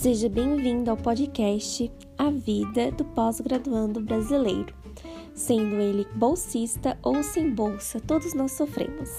Seja bem-vindo ao podcast A Vida do Pós-Graduando Brasileiro. Sendo ele bolsista ou sem bolsa, todos nós sofremos.